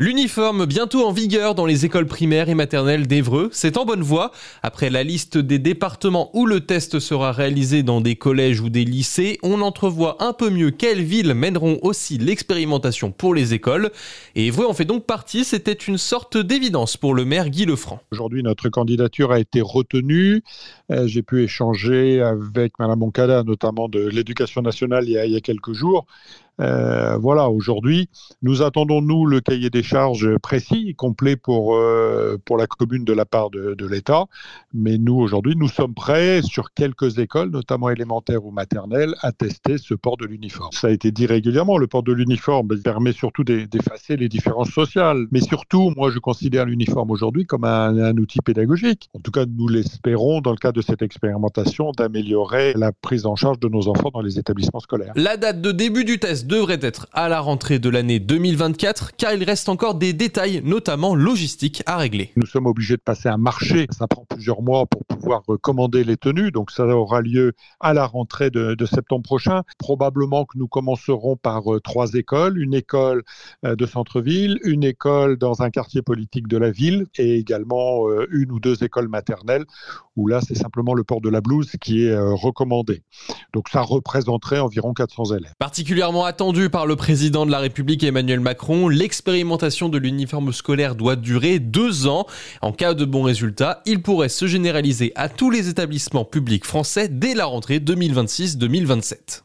L'uniforme bientôt en vigueur dans les écoles primaires et maternelles d'Evreux, c'est en bonne voie. Après la liste des départements où le test sera réalisé dans des collèges ou des lycées, on entrevoit un peu mieux quelles villes mèneront aussi l'expérimentation pour les écoles. Et Evreux en fait donc partie, c'était une sorte d'évidence pour le maire Guy Lefranc. Aujourd'hui, notre candidature a été retenue. Euh, j'ai pu échanger avec Mme Moncada, notamment de l'éducation nationale, il y a quelques jours. Euh, voilà, aujourd'hui, nous attendons, nous, le cahier des charges précis, complet pour, euh, pour la commune de la part de, l'État. Mais nous, aujourd'hui, nous sommes prêts sur quelques écoles, notamment élémentaires ou maternelles, à tester ce port de l'uniforme. Ça a été dit régulièrement, le port de l'uniforme permet surtout d'effacer les différences sociales. Mais surtout, moi, je considère l'uniforme aujourd'hui comme un, un outil pédagogique. En tout cas, nous l'espérons, dans le cadre de cette expérimentation, d'améliorer la prise en charge de nos enfants dans les établissements scolaires. La date de début du test devrait être à la rentrée de l'année 2024 car il reste encore des détails, notamment logistiques, à régler. Nous sommes obligés de passer un marché, ça prend plusieurs mois pour pouvoir commander les tenues, donc ça aura lieu à la rentrée de, septembre prochain. Probablement que nous commencerons par euh, trois écoles, une école euh, de centre-ville, une école dans un quartier politique de la ville et également euh, une ou deux écoles maternelles où là c'est simplement le port de la blouse qui est recommandé. Donc ça représenterait environ 400 élèves. Particulièrement attendu par le président de la République Emmanuel Macron, l'expérimentation de l'uniforme scolaire doit durer deux ans. En cas de bons résultats, il pourrait se généraliser à tous les établissements publics français dès la rentrée 2026-2027.